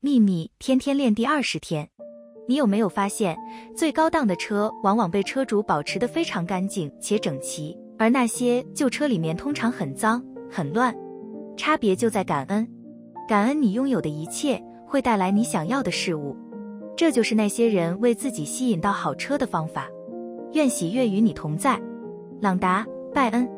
秘密天天练第二十天。你有没有发现最高档的车往往被车主保持得非常干净且整齐而那些旧车里面通常很脏很乱。差别就在感恩。感恩你拥有的一切会带来你想要的事物。这就是那些人为自己吸引到好车的方法。愿喜悦与你同在。朗达拜恩。